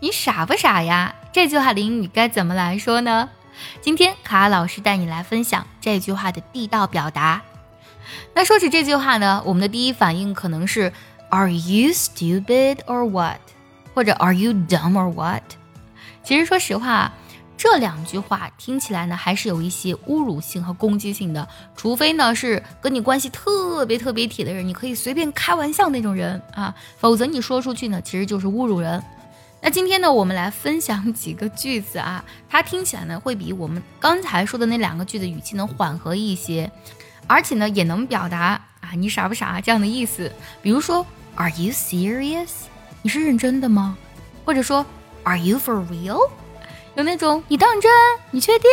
你傻不傻呀？这句话的英语该怎么来说呢？今天卡卡老师带你来分享这句话的地道表达。那说起这句话呢，我们的第一反应可能是 Are you stupid or what？或者 Are you dumb or what？其实说实话，这两句话听起来呢，还是有一些侮辱性和攻击性的。除非呢是跟你关系特别特别铁的人，你可以随便开玩笑那种人啊，否则你说出去呢，其实就是侮辱人。那今天呢，我们来分享几个句子啊，它听起来呢，会比我们刚才说的那两个句子语气能缓和一些。而且呢，也能表达啊，你傻不傻这样的意思。比如说，Are you serious？你是认真的吗？或者说，Are you for real？有那种你当真？你确定？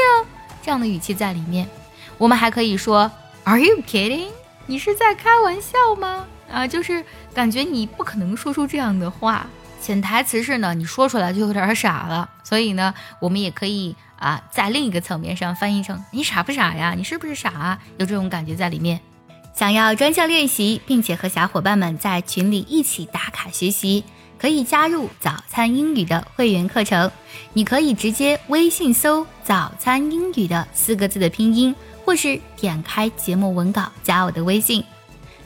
这样的语气在里面。我们还可以说，Are you kidding？你是在开玩笑吗？啊，就是感觉你不可能说出这样的话。潜台词是呢，你说出来就有点傻了。所以呢，我们也可以。啊，在另一个层面上翻译成“你傻不傻呀？你是不是傻啊？”有这种感觉在里面。想要专项练习，并且和小伙伴们在群里一起打卡学习，可以加入“早餐英语”的会员课程。你可以直接微信搜“早餐英语”的四个字的拼音，或是点开节目文稿加我的微信。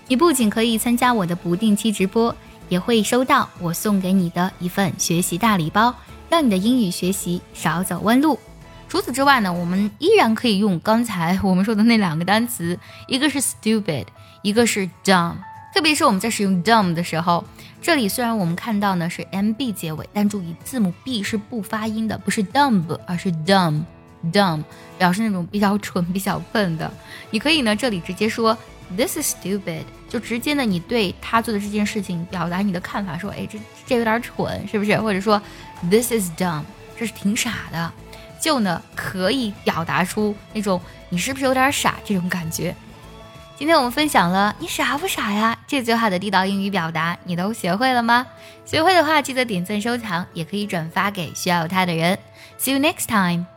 你不仅可以参加我的不定期直播，也会收到我送给你的一份学习大礼包，让你的英语学习少走弯路。除此之外呢，我们依然可以用刚才我们说的那两个单词，一个是 stupid，一个是 dumb。特别是我们在使用 dumb 的时候，这里虽然我们看到呢是 mb 结尾，但注意字母 b 是不发音的，不是 dumb，而是 dumb，dumb 表示那种比较蠢、比较笨的。你可以呢这里直接说 this is stupid，就直接呢你对他做的这件事情表达你的看法，说哎这这有点蠢，是不是？或者说 this is dumb，这是挺傻的。就呢，可以表达出那种你是不是有点傻这种感觉。今天我们分享了“你傻不傻呀”这句话的地道英语表达，你都学会了吗？学会的话，记得点赞收藏，也可以转发给需要它的人。See you next time.